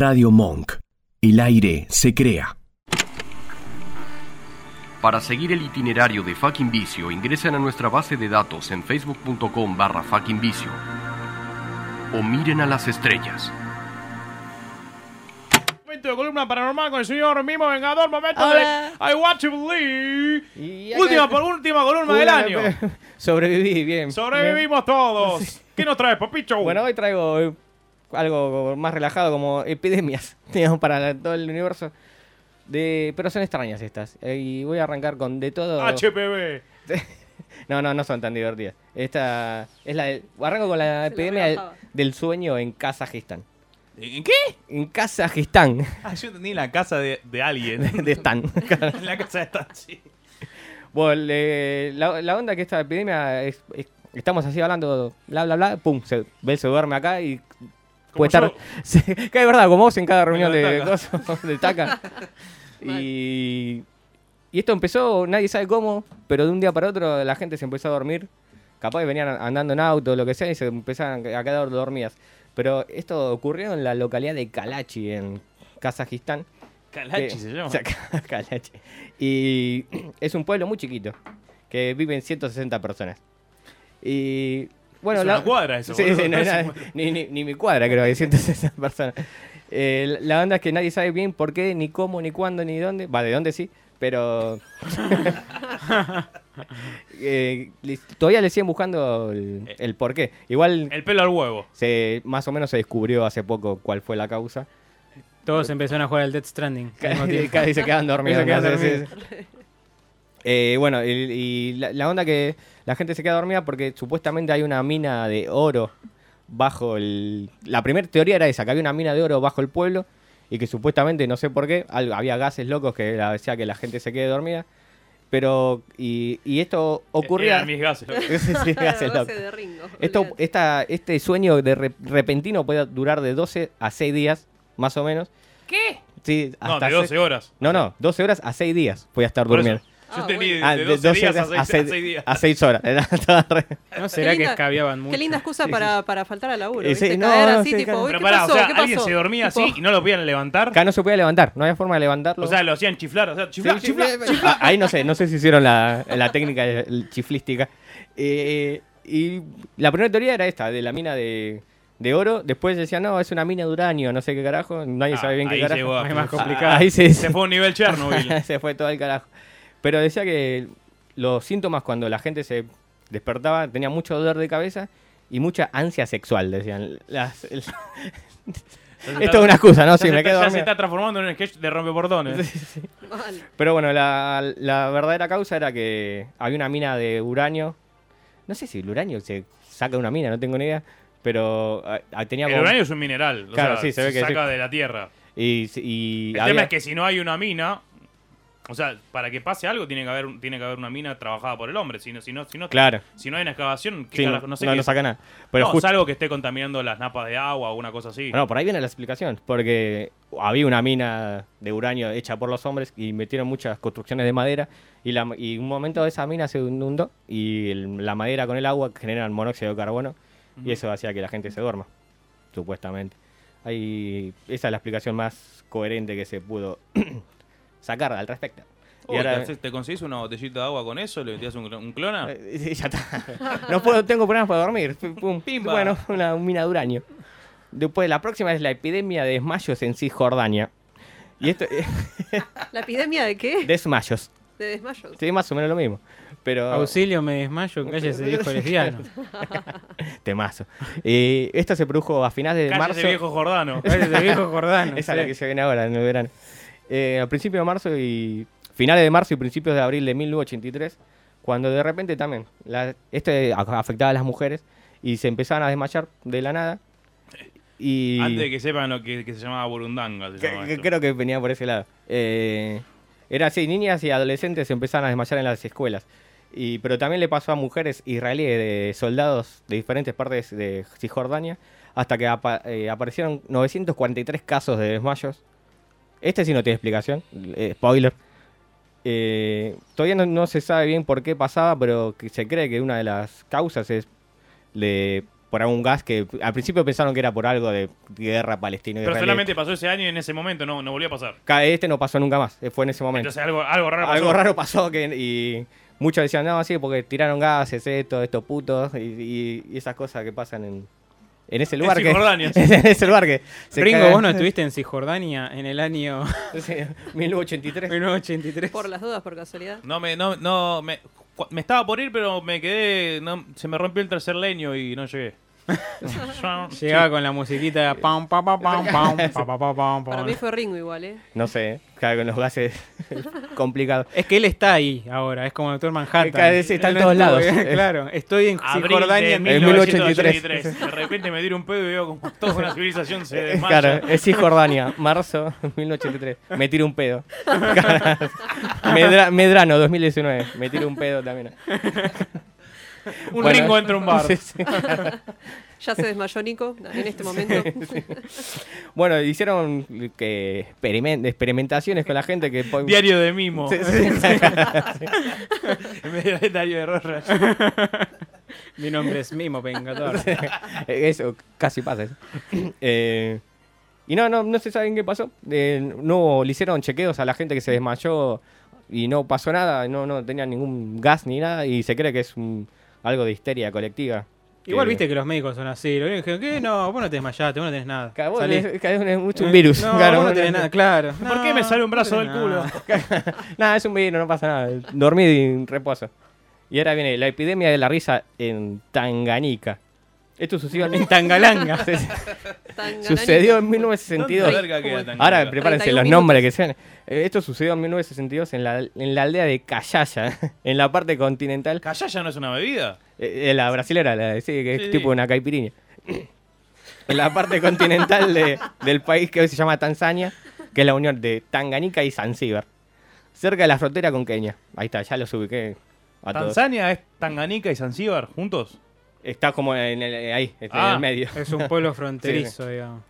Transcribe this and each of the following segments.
Radio Monk. El aire se crea. Para seguir el itinerario de Fucking Vicio, ingresen a nuestra base de datos en facebook.com barra Fucking Vicio. O miren a las estrellas. Momento de columna paranormal con el señor Mimo Vengador. Momento Hola. de I Want to Believe. Y acá- Última, por última columna del año. Sobreviví, bien. Sobrevivimos todos. ¿Qué nos trae, papicho? Bueno, hoy traigo algo más relajado como epidemias, digamos, para todo el universo. De, pero son extrañas estas. Y voy a arrancar con de todo. HPV. No, no, no son tan divertidas. Esta es la del- arranco con la epidemia del, del sueño en Kazajistán. ¿En qué? En Kazajistán, Ah, yo entendí la casa de, de alguien. de Stan. en la casa de Stan, sí. Bueno, le- la, la onda que esta epidemia es, es- estamos así hablando, bla, bla, bla, pum, se, Bel se duerme acá y puede estar... Sí, que es verdad, como vos en cada reunión de de cosas, de taca. y, y esto empezó, nadie sabe cómo, pero de un día para otro la gente se empezó a dormir. Capaz que venían andando en auto, lo que sea, y se empezaron a quedar dormidas. Pero esto ocurrió en la localidad de Kalachi, en Kazajistán. Calachi que- se llama. o sea, Kalachi. Y es un pueblo muy chiquito, que viven 160 personas. Y bueno, Es una cuadra eso, Sí, sí, no nada- ni, ni, ni mi cuadra creo que 160 personas. Eh, la la onda es que nadie sabe bien por qué, ni cómo, ni cuándo, ni dónde. Va, de dónde sí, pero... Eh, todavía le siguen buscando el, el por qué. Igual El pelo al huevo. se, más o menos se descubrió hace poco cuál fue la causa. Todos empezaron a jugar al Death Stranding. Casi se quedan dormidos. Se quedan dormidos. sí. Eh, bueno, y, y la, la onda que la gente se queda dormida porque supuestamente hay una mina de oro bajo el... La primera teoría era esa, que había una mina de oro bajo el pueblo y que supuestamente, no sé por qué, algo- había gases locos que hacía que la gente se quede dormida. Pero, y, y esto ocurría... Eran mis gases. loco. Sí, sí, gases locos. de Ringo. Esto, olvídate. esta, este sueño de re- repentino puede durar de 12 a 6 días, más o menos. ¿Qué? Sí, No, hasta de 12 seis- horas. No, no, 12 horas a 6 días voy a estar durmiendo. Yo Ah, entendí bueno. Ah, de 12 días a 6 seis- días. a seis horas. Era todo re- ¿No será Qué que linda- escabiaban mucho? Qué linda excusa para, para faltar al laburo. Eh, sí, ¿viste? no, Caer no, así, sí, tipo, claro. uy, Pero ¿qué pará, pasó? o sea, ¿Qué alguien pasó? se dormía Tipo, así y no lo podían levantar. Acá no se podía levantar, no había forma de levantarlo. O sea, lo hacían chiflar, o sea, Sí, chiflar, sí, chiflar. sí, ah, Ahí no sé, no sé si hicieron la, la técnica el- chiflística. Eh, y la primera teoría era esta, de la mina de, de oro. Después decían, no, es una mina de uranio, no sé qué carajo. Nadie Ah, sabe bien qué ahí carajo. llegó a- Es más Ah, complicado. Ahí se, Se fue a un nivel Chernobyl. se fue todo el carajo. Pero decía que los síntomas cuando la gente se despertaba tenía mucho dolor de cabeza y mucha ansia sexual, decían. Las- el- Esto es una excusa, ¿no? Ya Sí, se me está- quedo ya se está transformando en un sketch de rompeportones. mal. Pero bueno, la, la verdadera causa era que había una mina de uranio. No sé si el uranio se saca de una mina, no tengo ni idea. Pero ah, ah, tenía El como- uranio es un mineral. O Claro, sea, sí, se ve que saca sí. de la tierra. Y, y El había- tema es que si no hay una mina, o sea, para que pase algo tiene que haber, tiene que haber una mina trabajada por el hombre. Si no, si no, si no, Claro. si no hay una excavación, ¿qué Sí, no, carajo? no sé no, qué no saca nada. Pero no, justo- salvo que esté contaminando las napas de agua o una cosa así. Bueno, por ahí viene la explicación, porque había una mina de uranio hecha por los hombres y metieron muchas construcciones de madera y, la, y un momento esa mina se inundó y el- la madera con el agua generan monóxido de carbono y eso hacía que la gente se duerma, supuestamente. Ahí, esa es la explicación más coherente que se pudo sacar al respecto. Oh, Y ahora- ¿te, conseguís una botellita de agua con eso? ¿Le metías un, un clona? Eh, sí, ya está. No puedo, tengo problemas para dormir. Pum, Pimba. Bueno, una, una mina de uranio. Después, la próxima es la epidemia de desmayos en Cisjordania. Y esto, ¿La epidemia de qué? desmayos. De desmayos. Sí, más o menos lo mismo. Pero. Auxilio, me desmayo, cállese, viejo lesbiano. Temazo. Eh, esto se produjo a finales de Cállese, marzo. viejo Jordano. Cállese, viejo Jordano. Esa es la sí. que se viene ahora en el verano. Eh, a principios de marzo y. Finales de marzo y principios de abril de 1983. Cuando de repente también. La, este afectaba a las mujeres. Y se empezaban a desmayar de la nada. Y. Antes de que sepan lo que, que se llamaba Burundanga. se Que- llama que creo que venía por ese lado. Eh, era así, niñas y adolescentes se empezaron a desmayar en las escuelas. Y, pero también le pasó a mujeres israelíes de soldados de diferentes partes de Cisjordania, hasta que apa- eh, aparecieron 943 casos de desmayos. Este sí no tiene explicación, eh, spoiler. Eh, todavía no, no se sabe bien por qué pasaba, pero se cree que una de las causas es por algún gas que al principio pensaron que era por algo de guerra palestina Pero solamente pasó ese año y en ese momento no, no volvió a pasar. Este no pasó nunca más, fue en ese momento. Entonces algo, algo raro pasó. Algo raro pasó que, y muchos decían, no, sí, porque tiraron gases, esto, estos putos, y, y- y esas cosas que pasan en, en ese lugar. que, Cisjordania. en ese lugar que... se Ringo, caga- vos no estuviste en Cisjordania en el año Sí, 1983. 1983. Por las dudas, por casualidad. No, me, no, no, me, me estaba por ir, pero me quedé, no, se me rompió el tercer leño y no llegué. Llegaba con la musiquita. Pam, pam, pam, pam, pam, pam, pam, pam, Para mí fue Ringo igual, ¿eh? No sé, claro, con los gases complicado. Es que él está ahí ahora, es como el Doctor Manhattan. Es, está en todos lados. claro, estoy en Jordania en 1983. De repente me tiro un pedo y veo como toda una civilización se eh, desmaya. Claro, es Cisjordania, marzo 1983. Me tiro un pedo. Medrano 2019, me tiro un pedo también. Un Bueno. Ringo entra a un bar. Sí, sí. Ya se desmayó Nico en este momento. Bueno, hicieron que experimen- experimentaciones con la gente que Diario de Mimo. Sí, sí. en vez de diario de Rorras. Mi nombre es Mimo Vengador. Eso, casi pasa eso. Eh, y no, no, no se saben qué pasó. Eh, no le hicieron chequeos a la gente que se desmayó y no pasó nada, no, no tenían ningún gas ni nada y se cree que es un- algo de histeria colectiva. Igual Que- viste que los médicos son así. Lo único que dijeron, ¿qué? No, vos no te desmayaste, vos no tenés nada. Cada vos es mucho un Eh, virus. No, claro, vos no tenés nada, claro. ¿Por qué me sale un brazo no del culo? nada. Nada, es un virus, no pasa nada. Dormí en reposo. Y ahora viene la epidemia de la risa en Tanganica. Esto sucedió en Tangalanga. Tan Sucedió en ¿Dónde 1962. verga queda Tanganica? Ahora prepárense 31 los nombres que sean. Eh, Esto sucedió en 1962 en la, en la aldea de Cayaya, en la parte continental. ¿Callaya no es una bebida? Eh, eh, la brasilera, la, sí, que es Sí, tipo sí. una caipirinha. En la parte continental de- del país que hoy se llama Tanzania, que es la unión de Tanganica y Zanzíbar. Cerca de la frontera con Kenia. Ahí está, ya los ubiqué a todos. ¿Tanzania es Tanganica y Zanzíbar juntos? Está como en el- ahí, está en Ah. el medio. Es un pueblo fronterizo, digamos.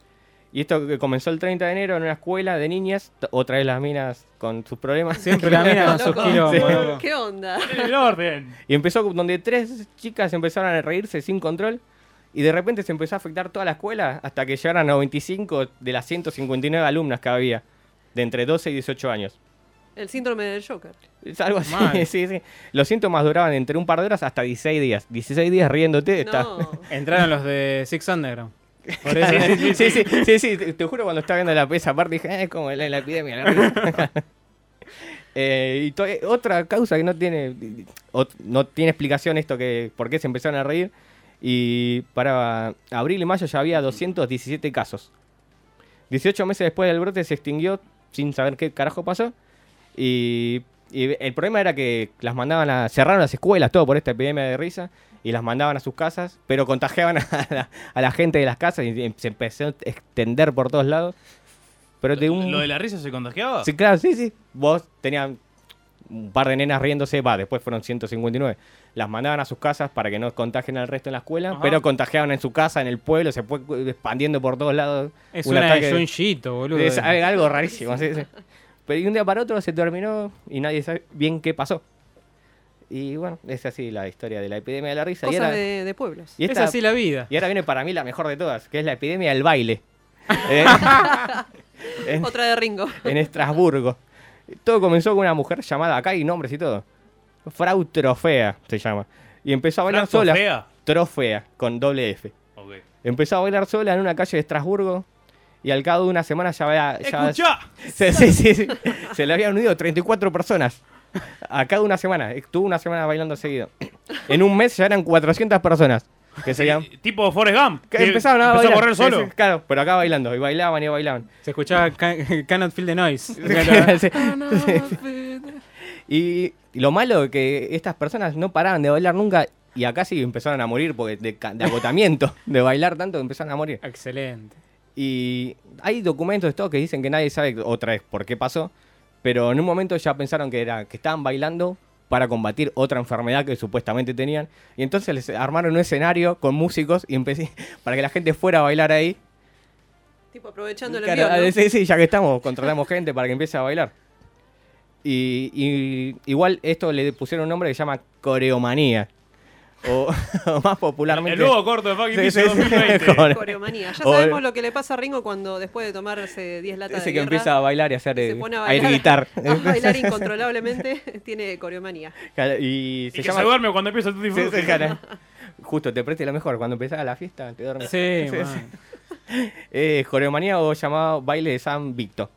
Y esto que comenzó el 30 de enero en una escuela de niñas, otra vez las minas con sus problemas. Siempre la mina con sus Sí. loco. ¿Qué onda? El orden. Y empezó donde tres chicas empezaron a reírse sin control. Y de repente se empezó a afectar toda la escuela hasta que llegaron a 95 de las 159 alumnas que había, de entre 12 y 18 años. El síndrome del Joker. Es algo así, Mal. sí, sí. Los síntomas duraban entre un par de horas hasta 16 días. 16 días riéndote. está- No. Entraron los de Six Underground. Por Sí, eso, sí, sí, sí, sí, sí, te, te juro cuando estaba viendo la esa parte dije, "Eh, es como la, la epidemia. la risa". Eh, y to- otra causa que no tiene no tiene explicación esto que por qué se empezaron a reír y para abril y mayo ya había 217 casos. 18 meses después del brote se extinguió sin saber qué carajo pasó y, y el problema era que las mandaban a cerraron las escuelas todo por esta epidemia de risa y las mandaban a sus casas, pero contagiaban a la, a la gente de las casas y se empezó a extender por todos lados. Pero de un ¿Lo de la risa se contagiaba? Sí, claro, sí, sí. Vos tenían un par de nenas riéndose, va, después fueron 159. Las mandaban a sus casas para que no contagien al resto en la escuela, Ajá. pero contagiaban en su casa, en el pueblo, se fue expandiendo por todos lados. es un una ataque- de boludo. es al- algo rarísimo. sí, sí. Pero de un día para otro se terminó y nadie sabe bien qué pasó. Y bueno, es así la historia de la epidemia de la risa. Y, Cosas era- de, de pueblos. y Es así la vida. y ahora viene para mí la mejor de todas, que es la epidemia del baile. Eh, en, Otra de Ringo. en Estrasburgo. Todo comenzó con una mujer llamada, acá hay nombres y todo. Frau Trofea se llama. Y empezó a bailar ¿Fracto sola. fea? Trofea, con doble F. Empezó a bailar sola en una calle de Estrasburgo. Y al cabo de una semana ya había. ya- ¡Escuchá! se, sí, sí, sí. Se le habían unido 34 personas. A cada una semana. Estuvo una semana bailando seguido. En un mes ya eran 400 personas. Que serían. Eh, Tipo Forrest Gump. Que empezaron a empezó bailar. a correr solo. sí, claro, pero acá bailando. Y bailaban y bailaban. Se escuchaba Ca- Cannot Feel the Noise. Sí. Y, y lo malo es que estas personas no paraban de bailar nunca y acá sí empezaron a morir porque de, de agotamiento de bailar tanto que empezaron a morir. Excelente. Y hay documentos de todo que dicen que nadie sabe otra vez por qué pasó, pero en un momento ya pensaron que era que estaban bailando para combatir otra enfermedad que supuestamente tenían y entonces les armaron un escenario con músicos y empecé para que la gente fuera a bailar ahí. Tipo aprovechando el envío, ¿no? sí, sí, ya que estamos, contratamos gente para que empiece a bailar. Y, y igual esto le pusieron un nombre que se llama coreomanía. O, o más popularmente... El nuevo corto de fucking Sí, Vicio sí, sí, 2020. con- Coreomanía. Ya O- sabemos lo que le pasa a Ringo cuando después de tomarse 10 latas Ese de que guerra, empieza a bailar y hacer se eh, pone a bailar, guitar. a bailar incontrolablemente, tiene coreomanía. y Y se que llama... se duerme cuando empieza tu disfrute. Justo te preste lo mejor. Cuando empezaba la fiesta, te dormís. Sí, Sí, man. Eh, coreomanía o llamado baile de San Vito.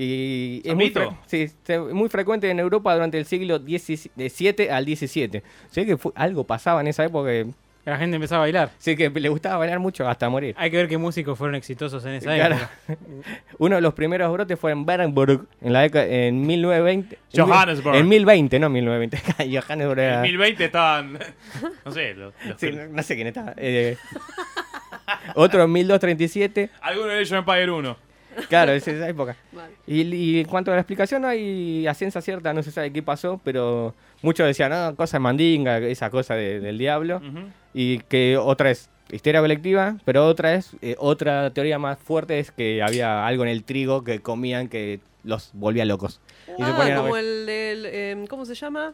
Y es ¿San muy, sí, muy frecuente en Europa durante el siglo XVII al XVII. Sé que fue- algo pasaba en esa época que, La gente empezaba a bailar. sí, que le gustaba bailar mucho hasta morir. Hay que ver qué músicos fueron exitosos en esa Claro. época. Uno de los primeros brotes fue en Bernburg, en la década, en 1920. en mil- Johannesburg. En 1020, no 1920. Johannesburg En era- 2020 estaban. No sé. Los, los sí, no, no sé quién estaba. Eh, otro en 1237. Alguno de ellos Empire 1. Claro, es esa época. Vale. Y, y en cuanto a la explicación, no hay a ciencia cierta, no se sabe qué pasó, pero muchos decían, no, cosa de mandinga, esa cosa de- del diablo. Y que otra es histeria colectiva, pero otra es, eh, otra teoría más fuerte es que había algo en el trigo que comían que los volvía locos. Y se Ah, como el del... em, ¿Cómo se llama?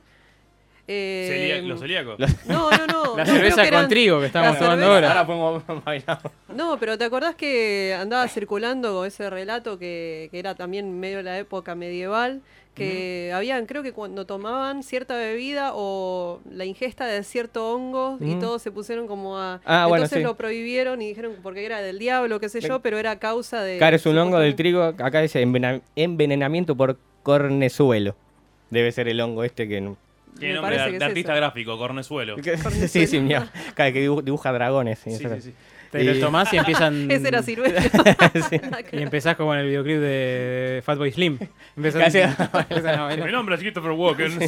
Eh, Celía- los celíacos. No, no, no. La no, cerveza con eran- trigo que estamos tomando ahora. Ahora podemos bailar. No, pero ¿te acordás que andaba circulando ese relato que, que era también medio de la época medieval? Que habían, creo que cuando tomaban cierta bebida o la ingesta de cierto hongo y todos se pusieron como a... Ah, bueno, entonces sí. lo prohibieron y dijeron porque era del diablo, qué sé yo, pero era causa de... Claro, es un hongo del trigo, acá dice envenenamiento por cornezuelo. Debe ser el hongo este que... no- Tiene Me nombre parece de, que de es artista eso. gráfico, Cornezuelo. sí, sí, mira, cada que dibuja, dragones. y Sí, sí, sí. Te lo Y- tomás y empiezan. Ese era Silvestre. Y empezás como en el videoclip de Fatboy Slim. Empezás Casi- empiezan a Mi nombre es Christopher Walken.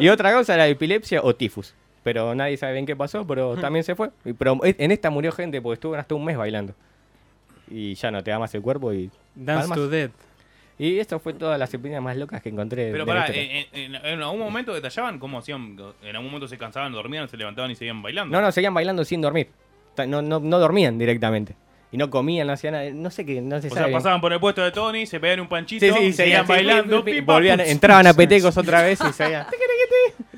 Y otra cosa era epilepsia o tifus. Pero nadie sabe bien qué pasó, pero también se fue. Pero en esta murió gente porque estuvo hasta un mes bailando. Y ya no te da más el cuerpo y... Dance palmas. to Dead. Y esto fue todas las epidemias más locas que encontré. Pero pará, en, en- en algún momento detallaban cómo hacían. En algún momento se cansaban, dormían, se levantaban y seguían bailando. No, no, seguían bailando sin dormir. No, no, no dormían directamente. Y no comían, no hacían nada. No sé qué, no se O sabe. sea, pasaban por el puesto de Tony, se pedían un panchito, Sí, sí, y seguían sí, bailando. volvían, entraban a Petecos otra vez y seguían.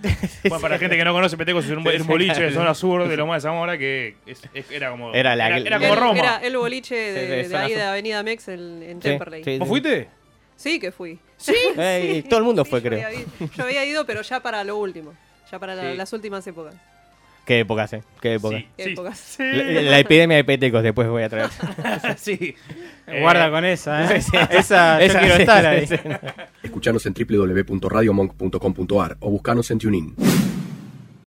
Bueno, para la gente que no conoce Petecos, es un, boliche de zona sur de Loma de Zamora que es- es- era como. Era la- era, como El- Roma. Era el boliche de, Sí, de de zona ahí sur. de Avenida Mex en, en Sí, Temperley. sí. ¿Vos fuiste? Sí que fui. Ey, todo el mundo Sí, fue, yo creo. había ido- yo había ido, pero ya para lo último. Ya para la- Sí. las últimas épocas. Qué época, ¿eh? Qué época. Sí, ¿Qué sí, épocas? sí. La, la epidemia de Petecos después voy a traer. sí. Guarda Eh, con esa, ¿eh? Esa, yo quiero sí, estar sí, ahí. sí. Escuchanos en www.radiomonk.com.ar o buscanos en TuneIn.